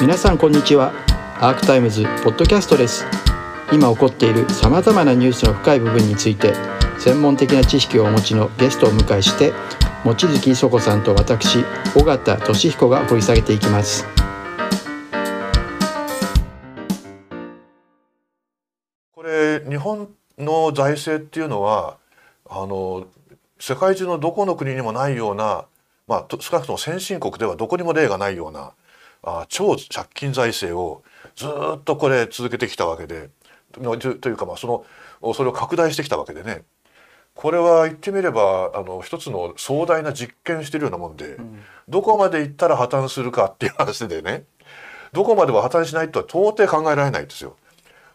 皆さんこんにちは。アークタイムズポッドキャストです。今起こっているさまざまなニュースの深い部分について専門的な知識をお持ちのゲストを迎えして望月磯子さんと私尾形俊彦が掘り下げていきます。これ日本の財政っていうのはあの世界中のどこの国にもないような、まあ、少なくとも先進国ではどこにも例がないようなあ超借金財政をずっとこれ続けてきたわけで。というかまあそのそれを拡大してきたわけでね。これは言ってみればあの一つの壮大な実験してるようなもんで、うん、どこまで行ったら破綻するかっていう話でね。どこまでは破綻しないとは到底考えられないんですよ。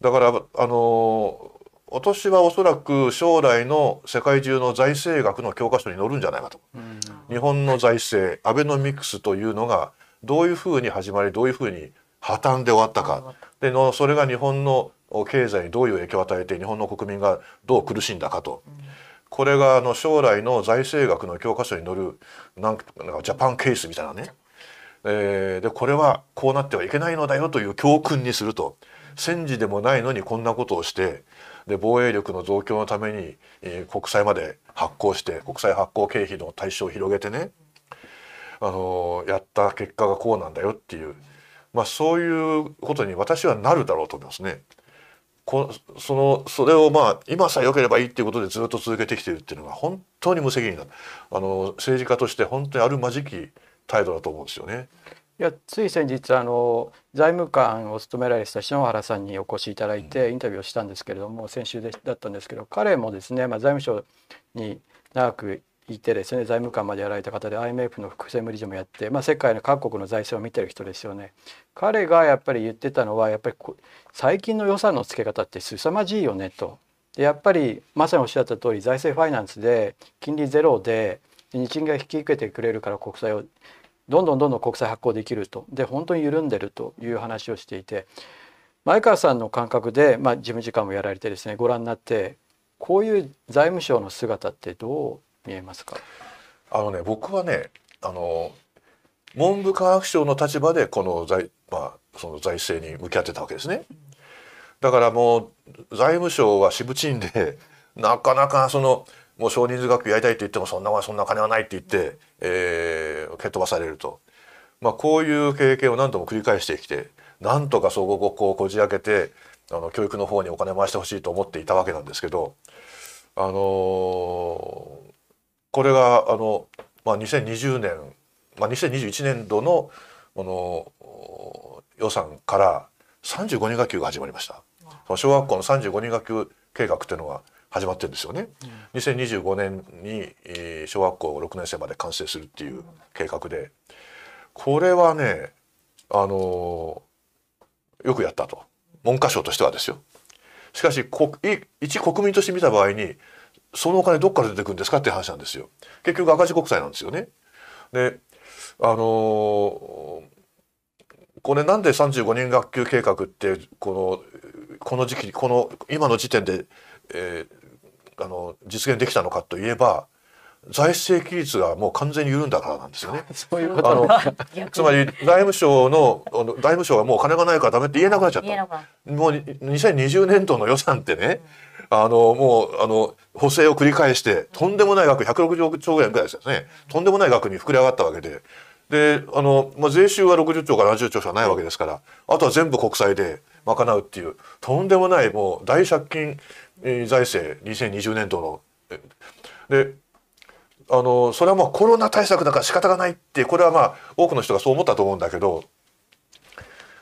だからあの今年はおそらく将来の世界中の財政学の教科書に載るんじゃないかと。うん、日本の財政アベノミクスというのがどういうふうに始まりどういうふうに破綻で終わったか。でのそれが日本の経済にどういう影響を与えて日本の国民がどう苦しんだかと、これがあの将来の財政学の教科書に載るなんかジャパンケースみたいなね、えー、でこれはこうなってはいけないのだよという教訓にすると。戦時でもないのにこんなことをしてで防衛力の増強のために、えー、国債まで発行して国債発行経費の対象を広げてね。あのやった結果がこうなんだよっていう、まあ、そういうことに私はなるだろうと思いますね。こそのそれをまあ今さえ良ければいいっていうことでずっと続けてきているっていうのが本当に無責任だあの政治家として本当にあるまじき態度だと思うんですよね。いやつい先日あの財務官を務められてた篠原さんにお越しいただいてインタビューをしたんですけれども、先週でだったんですけど彼もですね、まあ、財務省に長くいてですね財務官までやられた方で IMF の副専務理事もやって、まあ、世界の各国の財政を見てる人ですよね。彼がやっぱり言ってたのはやっぱり最近の予算のつけ方って凄まじいよねと。でやっぱりまさにおっしゃった通り財政ファイナンスで金利ゼロで日銀が引き受けてくれるから国債をどんどんどんどん国債発行できるとで本当に緩んでるという話をしていて前川さんの感覚で、まあ、事務次官もやられてですねご覧になってこういう財務省の姿ってどう見えますか？あのね僕はねあの文部科学省の立場でこの財,、まあ、その財政に向き合ってたわけですね。だからもう財務省はしぶちんで なかなかそのもう少人数学級やりたいって言ってもそんなそんな金はないって言って、えー、蹴っ飛ばされると、まあ、こういう経験を何度も繰り返してきてなんとか総合国交をこじ開けてあの教育の方にお金回してほしいと思っていたわけなんですけどあのこれがあの、まあ、2020年、まあ、2021年度のこの予算から35人学級が始まりました。小学校の35人学級計画っていうのが始まってるんですよね。うん、2025年に小学校6年生まで完成するっていう計画でこれはねあのよくやったと文科省としてはですよ。しかし一国民として見た場合にそのお金どっから出てくるんですかって話なんですよ。結局赤字国債なんですよね。であのー、これなんで35人学級計画ってこのこの時期この今の時点で、えー、あの実現できたのかといえば財政規律がもう完全に緩んだからなんですよね。そういうこと つまり財務省の財務省はもう金がないからダメって言えなくなっちゃった。もう2020年度の予算ってね、あのもうあの補正を繰り返してとんでもない額160億兆円ぐらいですよね。とんでもない額に膨れ上がったわけで。であの、まあ、税収は60兆から70兆しかないわけですからあとは全部国債で賄うっていうとんでもないもう大借金財政2020年度の。であのそれはもうコロナ対策だから仕方がないってこれはまあ多くの人がそう思ったと思うんだけど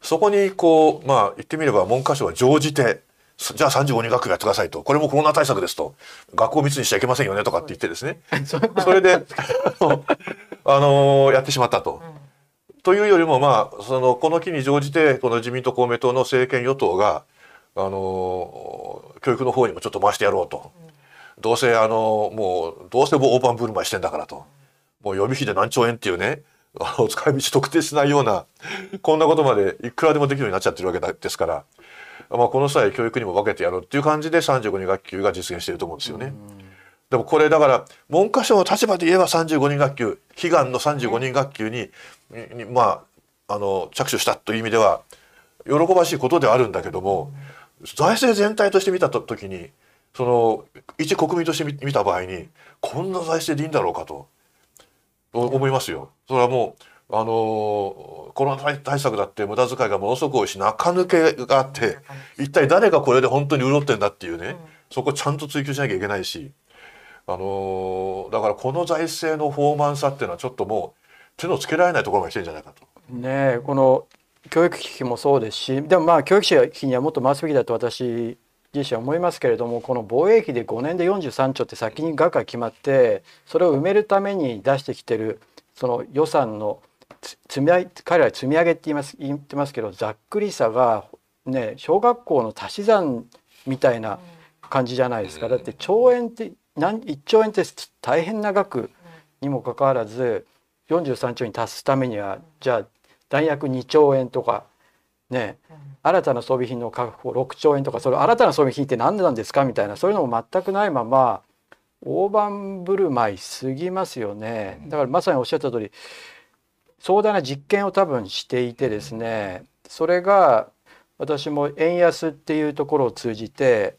そこにこうまあ言ってみれば文科省は乗じてじゃあ35人学区やってくださいと。これもコロナ対策ですと。学校密にしちゃいけませんよねとかって言ってですね。それであのやってしまったと。というよりもまあそのこの機に乗じてこの自民党公明党の政権与党があの教育の方にもちょっと回してやろうと。どうせあのもうどうせも大盤振る舞いしてんだからと。もう予備費で何兆円っていうねあの使い道特定しないようなこんなことまでいくらでもできるようになっちゃってるわけですからまあ、この際教育にも分けてやろうっていう感じで35人学級が実現していると思うんですよね。でもこれだから文科省の立場で言えば35人学級悲願の35人学級に、まああの着手したという意味では喜ばしいことではあるんだけども財政全体として見た時にその一国民として見た場合にこんな財政でいいんだろうかと思いますよ。それはもうあのコロナ対策だって無駄遣いがものすごく多いし中抜けがあって一体誰がこれで本当に潤ってんだっていうね、そこちゃんと追求しなきゃいけないし、あのだからこの財政のフォーマンさっていうのはちょっともう手のつけられないところが来てるんじゃないかと。ねこの教育費もそうですしでもまあ教育費にはもっと回すべきだと私自身は思いますけれどもこの防衛費で5年で43兆って先に額が決まってそれを埋めるために出してきてるその予算の積み上げ彼らは積み上げって言います言ってますけどざっくりさがね小学校の足し算みたいな感じじゃないですか。だって兆円って何1兆円って大変な額にもかかわらず43兆に達すためにはじゃあ弾薬2兆円とかね、新たな装備品の確保6兆円とかそれ新たな装備品って何なんですかみたいなそういうのも全くないまま大盤振る舞いすぎますよねだからまさにおっしゃった通り壮大な実験を多分していてですねそれが私も円安っていうところを通じて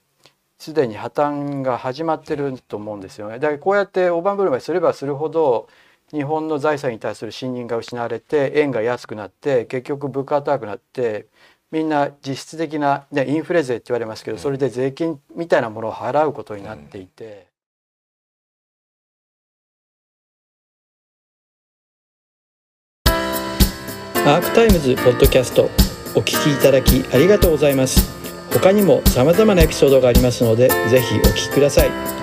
すでに破綻が始まってると思うんですよね。だからこうやって大盤振る舞いすればするほど日本の財産に対する信任が失われて円が安くなって結局物価が高くなってみんな実質的な、ね、インフレ税って言われますけどそれで税金みたいなものを払うことになっていて。アークタイムズポッドキャストお聞きいただきありがとうございます。他にも様々なエピソードがありますのでぜひお聞きください